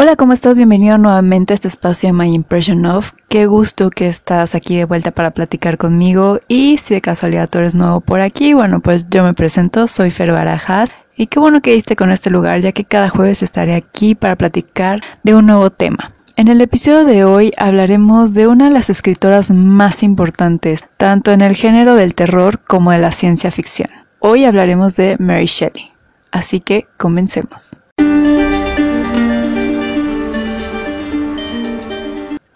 Hola, ¿cómo estás? Bienvenido nuevamente a este espacio de My Impression Of. Qué gusto que estás aquí de vuelta para platicar conmigo. Y si de casualidad tú eres nuevo por aquí, bueno, pues yo me presento, soy Fer Barajas. Y qué bueno que diste con este lugar, ya que cada jueves estaré aquí para platicar de un nuevo tema. En el episodio de hoy hablaremos de una de las escritoras más importantes, tanto en el género del terror como de la ciencia ficción. Hoy hablaremos de Mary Shelley. Así que comencemos.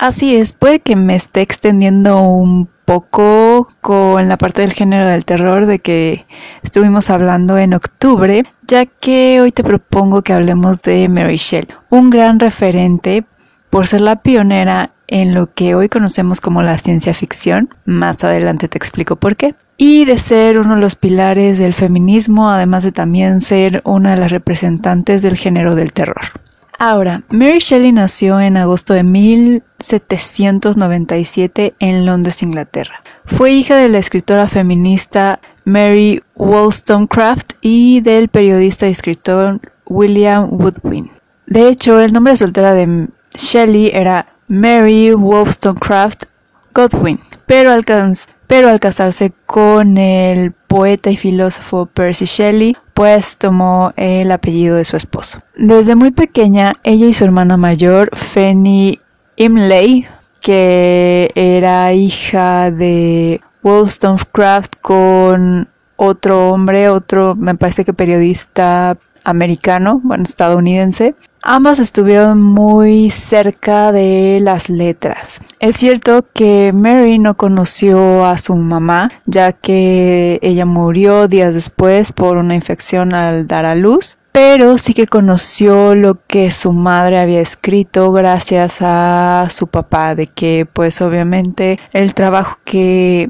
Así es, puede que me esté extendiendo un poco con la parte del género del terror de que estuvimos hablando en octubre, ya que hoy te propongo que hablemos de Mary Shelley, un gran referente por ser la pionera en lo que hoy conocemos como la ciencia ficción, más adelante te explico por qué, y de ser uno de los pilares del feminismo, además de también ser una de las representantes del género del terror. Ahora, Mary Shelley nació en agosto de 1797 en Londres, Inglaterra. Fue hija de la escritora feminista Mary Wollstonecraft y del periodista y escritor William Woodwin. De hecho, el nombre soltera de Shelley era Mary Wollstonecraft Godwin, pero pero al casarse con el poeta y filósofo Percy Shelley, pues tomó el apellido de su esposo. Desde muy pequeña, ella y su hermana mayor, Fanny Imlay, que era hija de Wollstonecraft con otro hombre, otro, me parece que periodista americano, bueno, estadounidense, Ambas estuvieron muy cerca de las letras. Es cierto que Mary no conoció a su mamá, ya que ella murió días después por una infección al dar a luz, pero sí que conoció lo que su madre había escrito gracias a su papá, de que pues obviamente el trabajo que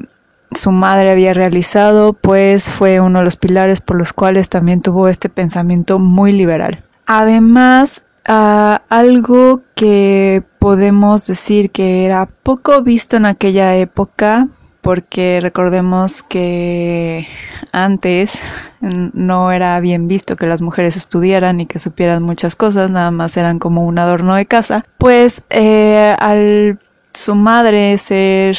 su madre había realizado pues fue uno de los pilares por los cuales también tuvo este pensamiento muy liberal. Además, algo que podemos decir que era poco visto en aquella época, porque recordemos que antes no era bien visto que las mujeres estudiaran y que supieran muchas cosas, nada más eran como un adorno de casa, pues eh, al su madre ser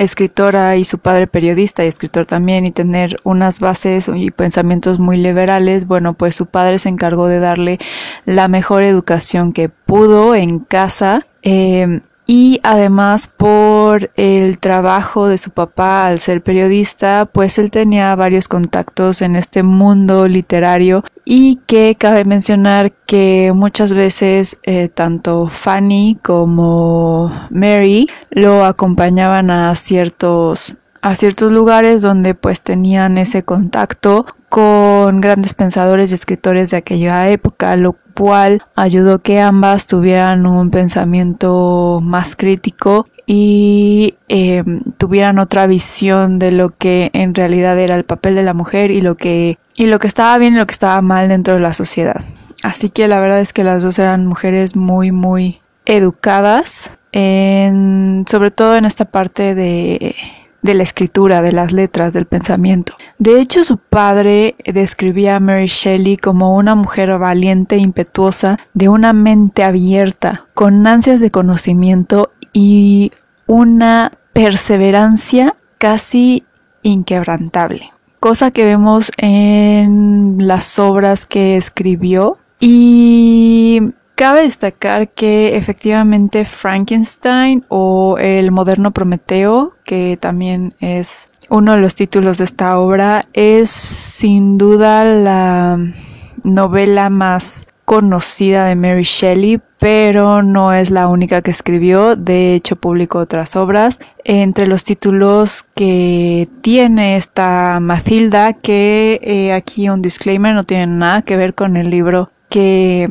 escritora y su padre periodista y escritor también y tener unas bases y pensamientos muy liberales, bueno, pues su padre se encargó de darle la mejor educación que pudo en casa. Eh, y además por el trabajo de su papá al ser periodista, pues él tenía varios contactos en este mundo literario. Y que cabe mencionar que muchas veces eh, tanto Fanny como Mary lo acompañaban a ciertos a ciertos lugares donde pues tenían ese contacto con grandes pensadores y escritores de aquella época, lo cual ayudó que ambas tuvieran un pensamiento más crítico y em, tuvieran otra visión de lo que en realidad era el papel de la mujer y lo que y lo que estaba bien y lo que estaba mal dentro de la sociedad. Así que la verdad es que las dos eran mujeres muy muy educadas sobre todo en esta parte de de la escritura, de las letras, del pensamiento. De hecho, su padre describía a Mary Shelley como una mujer valiente e impetuosa, de una mente abierta, con ansias de conocimiento y una perseverancia casi inquebrantable. Cosa que vemos en las obras que escribió y Cabe destacar que efectivamente Frankenstein o el moderno Prometeo, que también es uno de los títulos de esta obra, es sin duda la novela más conocida de Mary Shelley, pero no es la única que escribió. De hecho, publicó otras obras. Entre los títulos que tiene esta Matilda, que eh, aquí un disclaimer, no tiene nada que ver con el libro que,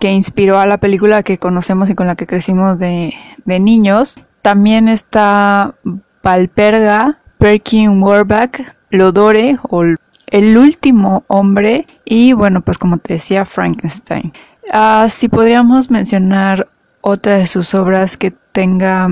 inspiró a la película que conocemos y con la que crecimos de, de niños. También está Valperga, Perkin Warback, Lodore o El último hombre y bueno, pues como te decía, Frankenstein. Uh, si podríamos mencionar otra de sus obras que tenga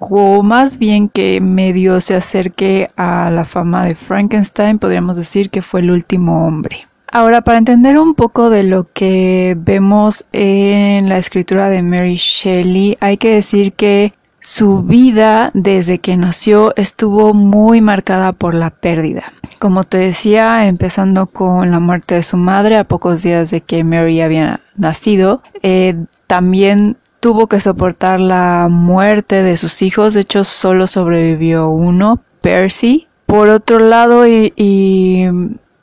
o más bien que medio se acerque a la fama de Frankenstein, podríamos decir que fue El último hombre. Ahora, para entender un poco de lo que vemos en la escritura de Mary Shelley, hay que decir que su vida desde que nació estuvo muy marcada por la pérdida. Como te decía, empezando con la muerte de su madre a pocos días de que Mary había nacido, eh, también tuvo que soportar la muerte de sus hijos, de hecho solo sobrevivió uno, Percy. Por otro lado, y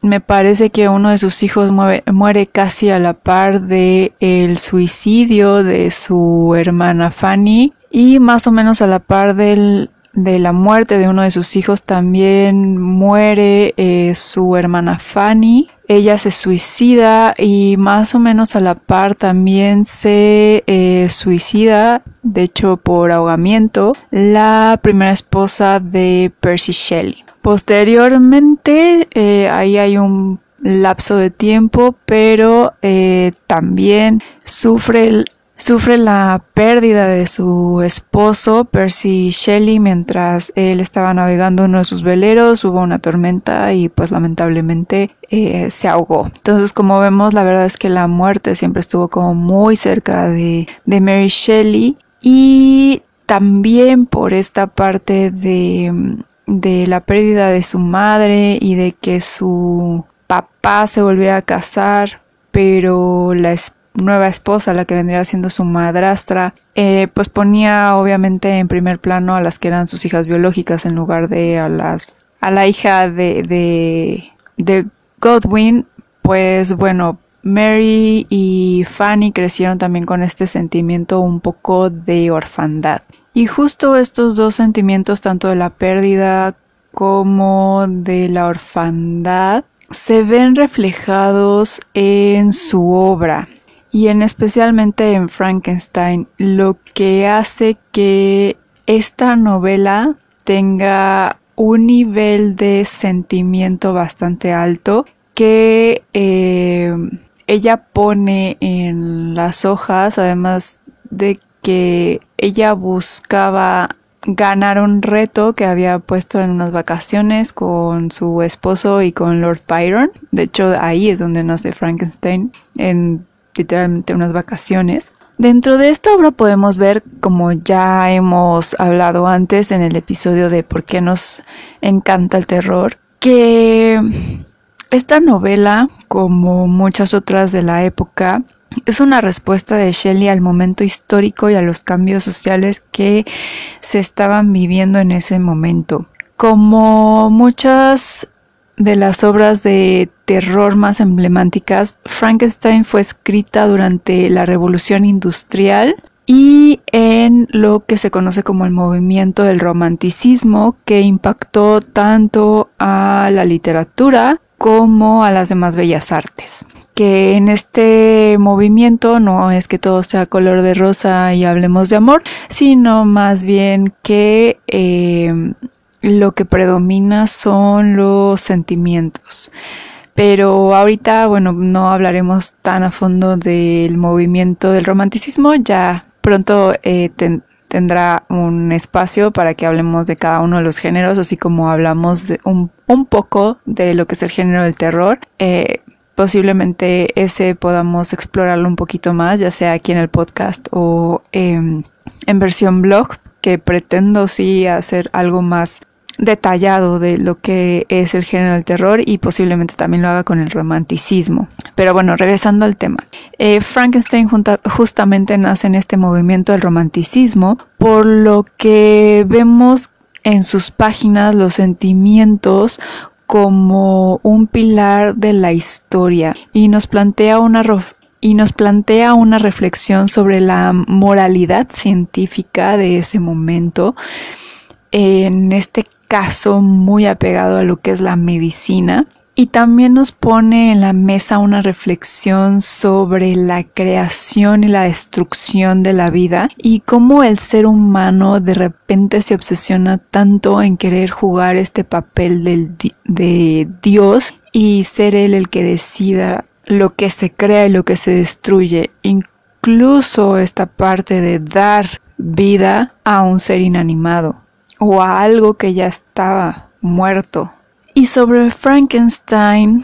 me parece que uno de sus hijos muere, casi a la par de el suicidio de su hermana Fanny y más o menos a la par de la muerte de uno de sus hijos también muere eh, su hermana Fanny. Ella se suicida y más o menos a la par también se eh, suicida, de hecho por ahogamiento, la primera esposa de Percy Shelley. Posteriormente, eh, ahí hay un lapso de tiempo, pero eh, también sufre, sufre la pérdida de su esposo, Percy Shelley, mientras él estaba navegando uno de sus veleros, hubo una tormenta y pues lamentablemente eh, se ahogó. Entonces, como vemos, la verdad es que la muerte siempre estuvo como muy cerca de, de Mary Shelley y también por esta parte de de la pérdida de su madre y de que su papá se volviera a casar, pero la nueva esposa, la que vendría siendo su madrastra, eh, pues ponía obviamente en primer plano a las que eran sus hijas biológicas en lugar de a las a la hija de, de, de Godwin, pues bueno, Mary y Fanny crecieron también con este sentimiento un poco de orfandad. Y justo estos dos sentimientos, tanto de la pérdida como de la orfandad, se ven reflejados en su obra y en especialmente en Frankenstein, lo que hace que esta novela tenga un nivel de sentimiento bastante alto que eh, ella pone en las hojas, además de que ella buscaba ganar un reto que había puesto en unas vacaciones con su esposo y con Lord Byron. De hecho, ahí es donde nace Frankenstein, en literalmente unas vacaciones. Dentro de esta obra podemos ver, como ya hemos hablado antes en el episodio de por qué nos encanta el terror, que esta novela, como muchas otras de la época, es una respuesta de Shelley al momento histórico y a los cambios sociales que se estaban viviendo en ese momento. Como muchas de las obras de terror más emblemáticas, Frankenstein fue escrita durante la Revolución Industrial y en lo que se conoce como el movimiento del romanticismo que impactó tanto a la literatura como a las demás bellas artes que en este movimiento no es que todo sea color de rosa y hablemos de amor, sino más bien que eh, lo que predomina son los sentimientos. Pero ahorita, bueno, no hablaremos tan a fondo del movimiento del romanticismo, ya pronto eh, tendrá un espacio para que hablemos de cada uno de los géneros, así como hablamos de un, un poco de lo que es el género del terror. Eh, posiblemente ese podamos explorarlo un poquito más, ya sea aquí en el podcast o en versión blog, que pretendo sí hacer algo más detallado de lo que es el género del terror y posiblemente también lo haga con el romanticismo. Pero bueno, regresando al tema. Eh, Frankenstein justamente nace en este movimiento del romanticismo, por lo que vemos en sus páginas los sentimientos como un pilar de la historia y nos plantea una y nos plantea una reflexión sobre la moralidad científica de ese momento, en este caso muy apegado a lo que es la medicina, y también nos pone en la mesa una reflexión sobre la creación y la destrucción de la vida y cómo el ser humano de repente se obsesiona tanto en querer jugar este papel de Dios y ser él el que decida lo que se crea y lo que se destruye. Incluso esta parte de dar vida a un ser inanimado o a algo que ya estaba muerto y sobre Frankenstein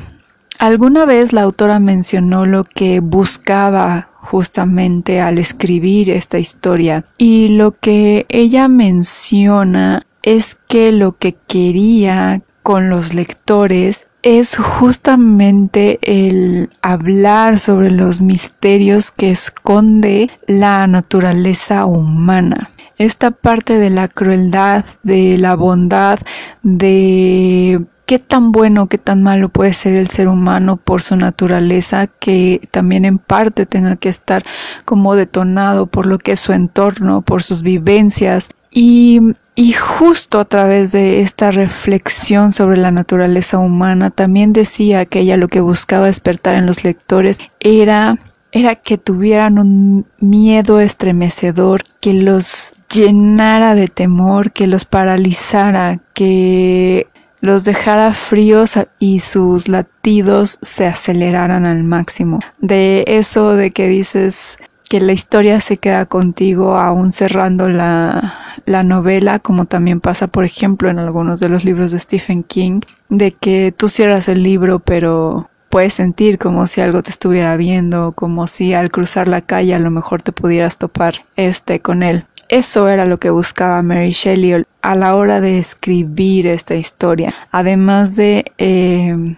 Alguna vez la autora mencionó lo que buscaba justamente al escribir esta historia y lo que ella menciona es que lo que quería con los lectores es justamente el hablar sobre los misterios que esconde la naturaleza humana. Esta parte de la crueldad, de la bondad, de qué tan bueno, qué tan malo puede ser el ser humano por su naturaleza, que también en parte tenga que estar como detonado por lo que es su entorno, por sus vivencias. Y y justo a través de esta reflexión sobre la naturaleza humana, también decía que ella lo que buscaba despertar en los lectores era, era que tuvieran un miedo estremecedor, que los llenara de temor, que los paralizara, que los dejara fríos y sus latidos se aceleraran al máximo. De eso de que dices, que la historia se queda contigo aún cerrando la, la novela, como también pasa, por ejemplo, en algunos de los libros de Stephen King, de que tú cierras el libro, pero puedes sentir como si algo te estuviera viendo, como si al cruzar la calle a lo mejor te pudieras topar este con él. Eso era lo que buscaba Mary Shelley a la hora de escribir esta historia, además de eh,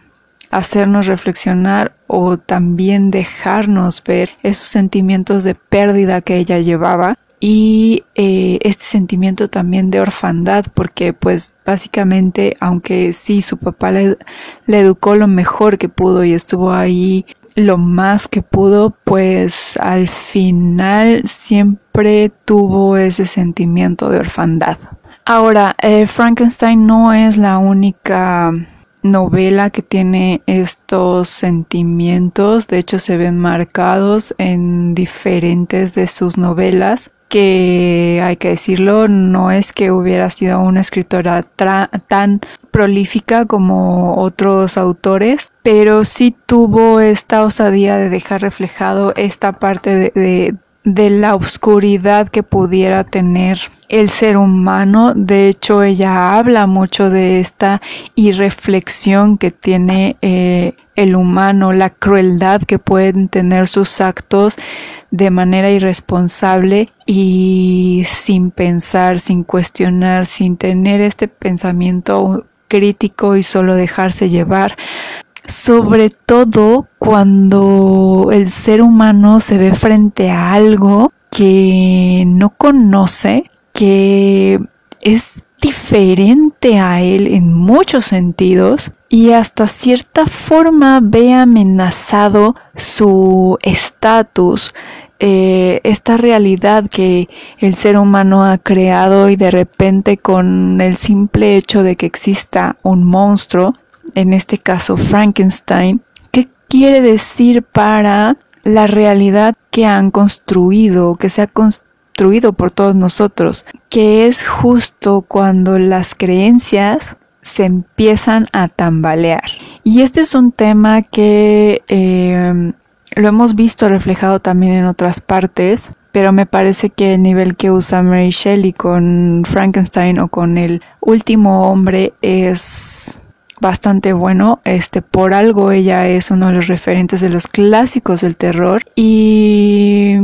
hacernos reflexionar o también dejarnos ver esos sentimientos de pérdida que ella llevaba y eh, este sentimiento también de orfandad porque pues básicamente aunque sí su papá le, educó lo mejor que pudo y estuvo ahí lo más que pudo pues al final siempre tuvo ese sentimiento de orfandad. Ahora eh, Frankenstein no es la única novela que tiene estos sentimientos, de hecho se ven marcados en diferentes de sus novelas que hay que decirlo, no es que hubiera sido una escritora tan prolífica como otros autores, pero sí tuvo esta osadía de dejar reflejado esta parte de, de, la oscuridad que pudiera tener el ser humano. De hecho, ella habla mucho de esta irreflexión que tiene eh, el humano, la crueldad que pueden tener sus actos de manera irresponsable y sin pensar, sin cuestionar, sin tener este pensamiento crítico y solo dejarse llevar. Sobre todo cuando el ser humano se ve frente a algo que no conoce, que es diferente a él en muchos sentidos y hasta cierta forma ve amenazado su estatus, eh, esta realidad que el ser humano ha creado y de repente con el simple hecho de que exista un monstruo, en este caso Frankenstein, ¿qué quiere decir para la realidad que han construido, que se ha construido por todos nosotros? Que es justo cuando las creencias se empiezan a tambalear. Y este es un tema que eh, lo hemos visto reflejado también en otras partes, pero me parece que el nivel que usa Mary Shelley con Frankenstein o con el último hombre es bastante bueno. Este, por algo ella es uno de los referentes de los clásicos del terror y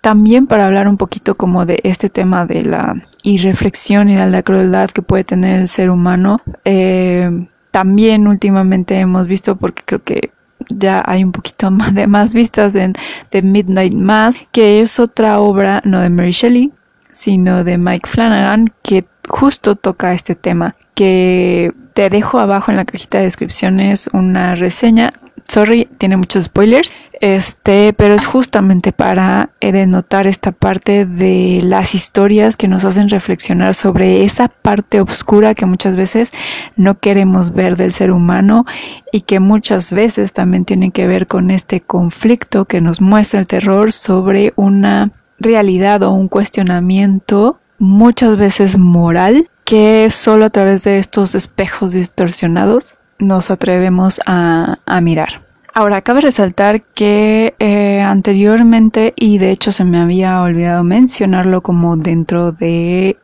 también para hablar un poquito como de este tema de la irreflexión y de la crueldad que puede tener el ser humano. Eh, también últimamente hemos visto, porque creo que ya hay un poquito más de más vistas en The Midnight Mass, que es otra obra no de Mary Shelley, sino de Mike Flanagan, que justo toca este tema, que te dejo abajo en la cajita de descripciones una reseña. Sorry, tiene muchos spoilers. Este, pero es justamente para eh, denotar esta parte de las historias que nos hacen reflexionar sobre esa parte oscura que muchas veces no queremos ver del ser humano y que muchas veces también tiene que ver con este conflicto que nos muestra el terror sobre una realidad o un cuestionamiento muchas veces moral que solo a través de estos espejos distorsionados nos atrevemos a, mirar. Ahora, cabe resaltar que eh, anteriormente, y de hecho se me había olvidado mencionarlo como dentro de,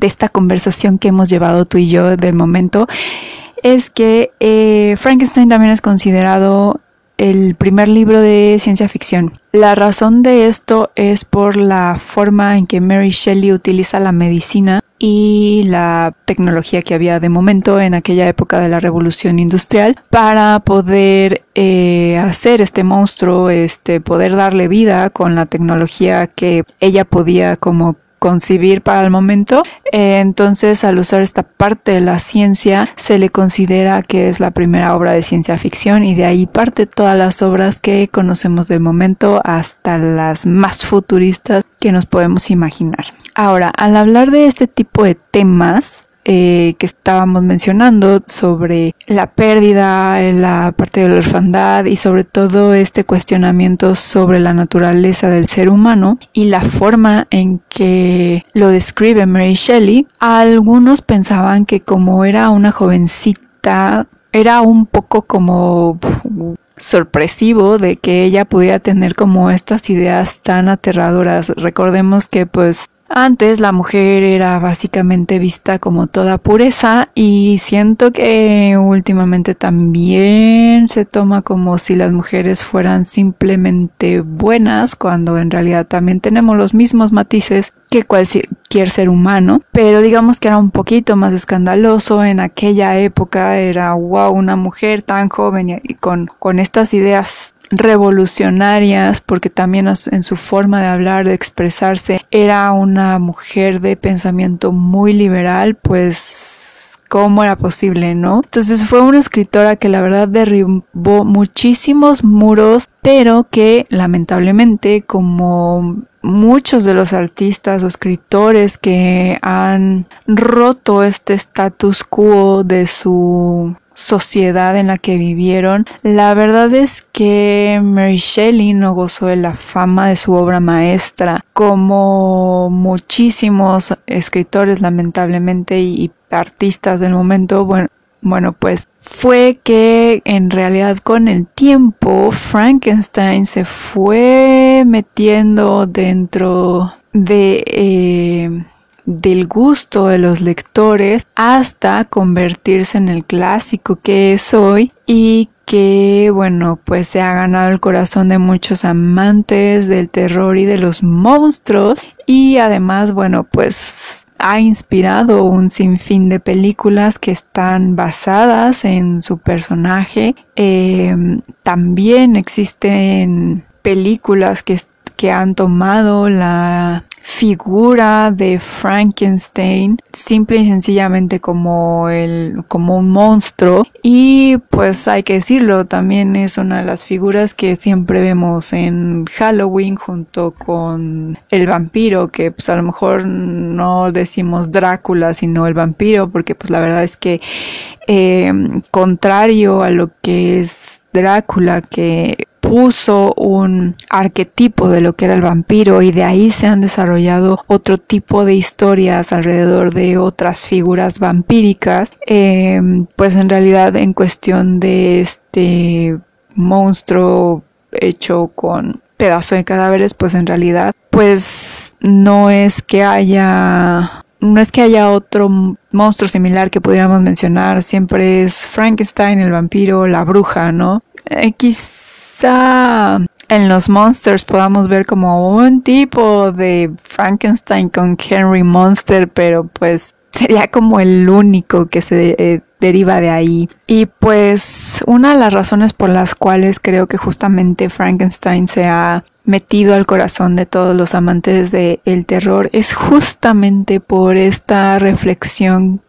esta conversación que hemos llevado tú y yo de momento, es que eh, Frankenstein también es considerado el primer libro de ciencia ficción. La razón de esto es por la forma en que Mary Shelley utiliza la medicina y la tecnología que había de momento en aquella época de la revolución industrial para poder eh, hacer este monstruo, este, poder darle vida con la tecnología que ella podía como concibir para el momento. Entonces, al usar esta parte de la ciencia, se le considera que es la primera obra de ciencia ficción y de ahí parte todas las obras que conocemos del momento hasta las más futuristas que nos podemos imaginar. Ahora, al hablar de este tipo de temas, eh, que estábamos mencionando sobre la pérdida, la parte de la orfandad y sobre todo este cuestionamiento sobre la naturaleza del ser humano y la forma en que lo describe Mary Shelley, algunos pensaban que como era una jovencita, era un poco como sorpresivo de que ella pudiera tener como estas ideas tan aterradoras. Recordemos que pues antes la mujer era básicamente vista como toda pureza y siento que últimamente también se toma como si las mujeres fueran simplemente buenas cuando en realidad también tenemos los mismos matices que cualquier ser humano, pero digamos que era un poquito más escandaloso en aquella época, era wow, una mujer tan joven y con, con estas ideas revolucionarias porque también en su forma de hablar, de expresarse, era una mujer de pensamiento muy liberal, pues cómo era posible, ¿no? Entonces fue una escritora que la verdad derribó muchísimos muros, pero que lamentablemente como muchos de los artistas o escritores que han roto este status quo de su sociedad en la que vivieron. La verdad es que Mary Shelley no gozó de la fama de su obra maestra, como muchísimos escritores lamentablemente y artistas del momento. Bueno, bueno, pues fue que en realidad con el tiempo Frankenstein se fue metiendo dentro de eh, del gusto de los lectores hasta convertirse en el clásico que es hoy y que bueno pues se ha ganado el corazón de muchos amantes del terror y de los monstruos y además bueno pues ha inspirado un sinfín de películas que están basadas en su personaje. Eh, también existen películas que, que han tomado la figura de Frankenstein simple y sencillamente como el como un monstruo. Y pues hay que decirlo también es una de las figuras que siempre vemos en Halloween junto con el vampiro que pues a lo mejor no decimos Drácula sino el vampiro porque pues la verdad es que eh, contrario a lo que es Drácula que puso un arquetipo de lo que era el vampiro y de ahí se han desarrollado otro tipo de historias alrededor de otras figuras vampíricas, em, pues en realidad en cuestión de este monstruo hecho con pedazo de cadáveres, pues en realidad pues no es que haya no es que haya otro monstruo similar que pudiéramos mencionar, siempre es Frankenstein, el vampiro, la bruja, ¿no? X en los Monsters podamos ver como un tipo de Frankenstein con Henry Monster, pero pues sería como el único que se eh, deriva de ahí. Y pues una de las razones por las cuales creo que justamente Frankenstein se ha metido al corazón de todos los amantes del el terror es justamente por esta reflexión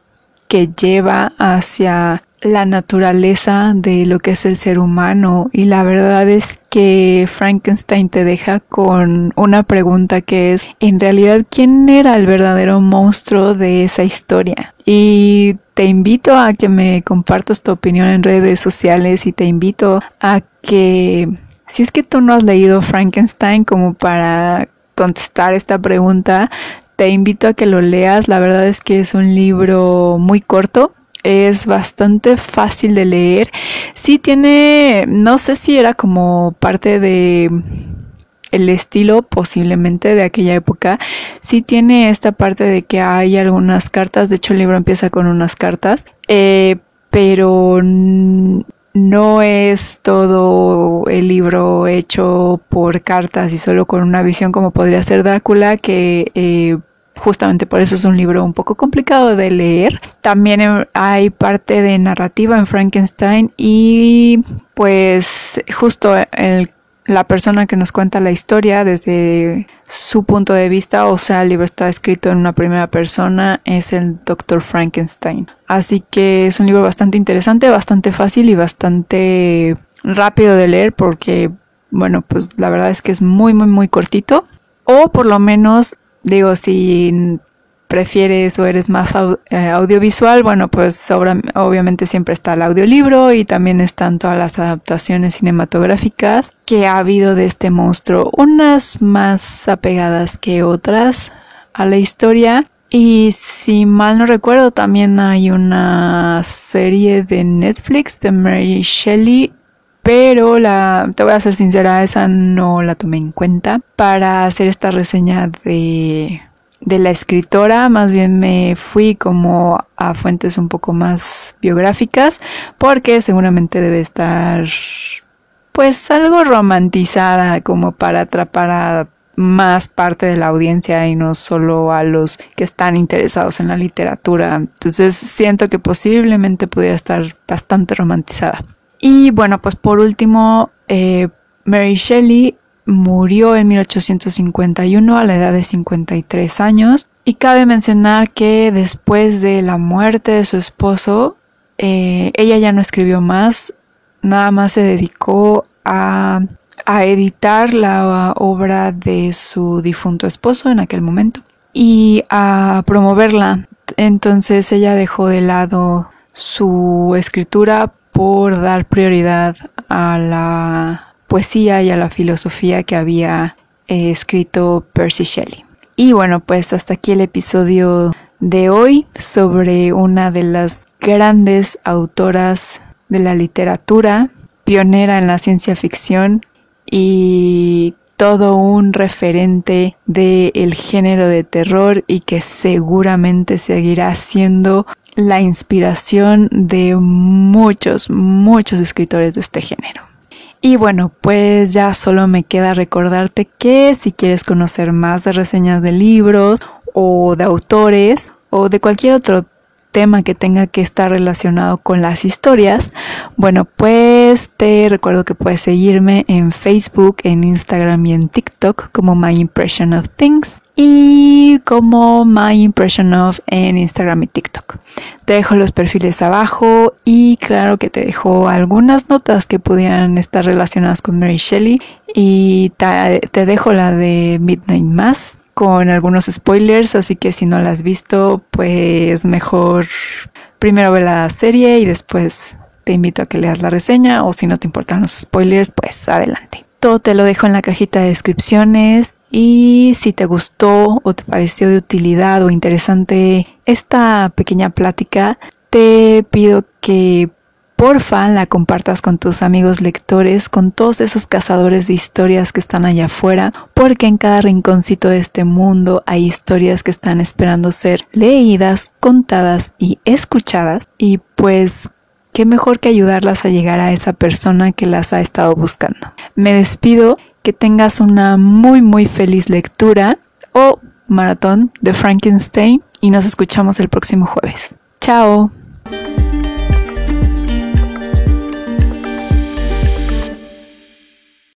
que lleva hacia la naturaleza de lo que es el ser humano. Y la verdad es que Frankenstein te deja con una pregunta que es en realidad quién era el verdadero monstruo de esa historia y te invito a que me compartas tu opinión en redes sociales y te invito a que si es que tú no has leído Frankenstein como para contestar esta pregunta te invito a que lo leas. La verdad es que es un libro muy corto es bastante fácil de leer. Sí tiene, no sé si era como parte de el estilo posiblemente de aquella época. Sí tiene esta parte de que hay algunas cartas, de hecho el libro empieza con unas cartas. Eh, pero no es todo el libro hecho por cartas y solo con una visión como podría ser Drácula, que eh, justamente por eso es un libro un poco complicado de leer. También hay parte de narrativa en Frankenstein y pues justo el la persona que nos cuenta la historia desde su punto de vista, o sea, el libro está escrito en una primera persona, es el Dr. Frankenstein. Así que es un libro bastante interesante, bastante fácil y bastante rápido de leer porque, bueno, pues la verdad es que es muy, muy, muy cortito. O por lo menos, digo, si prefieres o eres más eh, audiovisual, bueno, pues obviamente siempre está el audiolibro y también están todas las adaptaciones cinematográficas que ha habido de este monstruo, unas más apegadas que otras a la historia. Y si mal no recuerdo, también hay una serie de Netflix de Mary Shelley pero la, te voy a ser sincera, esa no la tomé en cuenta para hacer esta reseña de de la escritora, más bien me fui como a fuentes un poco más biográficas, porque seguramente debe estar pues algo romantizada como para atrapar a más parte de la audiencia y no solo a los que están interesados en la literatura. Entonces siento que posiblemente pudiera estar bastante romantizada. Y bueno, pues por último, eh, Mary Shelley murió en 1851 a la edad de 53 años y cabe mencionar que después de la muerte de su esposo, eh, ella ya no escribió más, nada más se dedicó a, a editar la obra de su difunto esposo en aquel momento y a promoverla. Entonces ella dejó de lado su escritura por dar prioridad a la poesía y a la filosofía que había eh, escrito Percy Shelley. Y bueno, pues hasta aquí el episodio de hoy sobre una de las grandes autoras de la literatura, pionera en la ciencia ficción y todo un referente del género de terror y que seguramente seguirá siendo la inspiración de muchos, muchos escritores de este género. Y bueno, pues ya solo me queda recordarte que si quieres conocer más de reseñas de libros o de autores o de cualquier otro tema que tenga que estar relacionado con las historias, bueno, pues te recuerdo que puedes seguirme en Facebook, en Instagram y en TikTok como My Impression of Things y como My Impression of en Instagram y TikTok. Te dejo los perfiles abajo y claro que te dejo algunas notas que pudieran estar relacionadas con Mary Shelley y te, dejo la de Midnight Mass con algunos spoilers, así que si no la has visto, pues mejor primero ve la serie y después te invito a que leas la reseña o si no te importan los spoilers, pues adelante. Todo te lo dejo en la cajita de descripciones y si te gustó o te pareció de utilidad o interesante esta pequeña plática, te pido que porfa la compartas con tus amigos lectores, con todos esos cazadores de historias que están allá afuera, porque en cada rinconcito de este mundo hay historias que están esperando ser leídas, contadas y escuchadas. Y pues qué mejor que ayudarlas a llegar a esa persona que las ha estado buscando. Me despido que tengas una muy muy feliz lectura o maratón de Frankenstein y nos escuchamos el próximo jueves. Chao.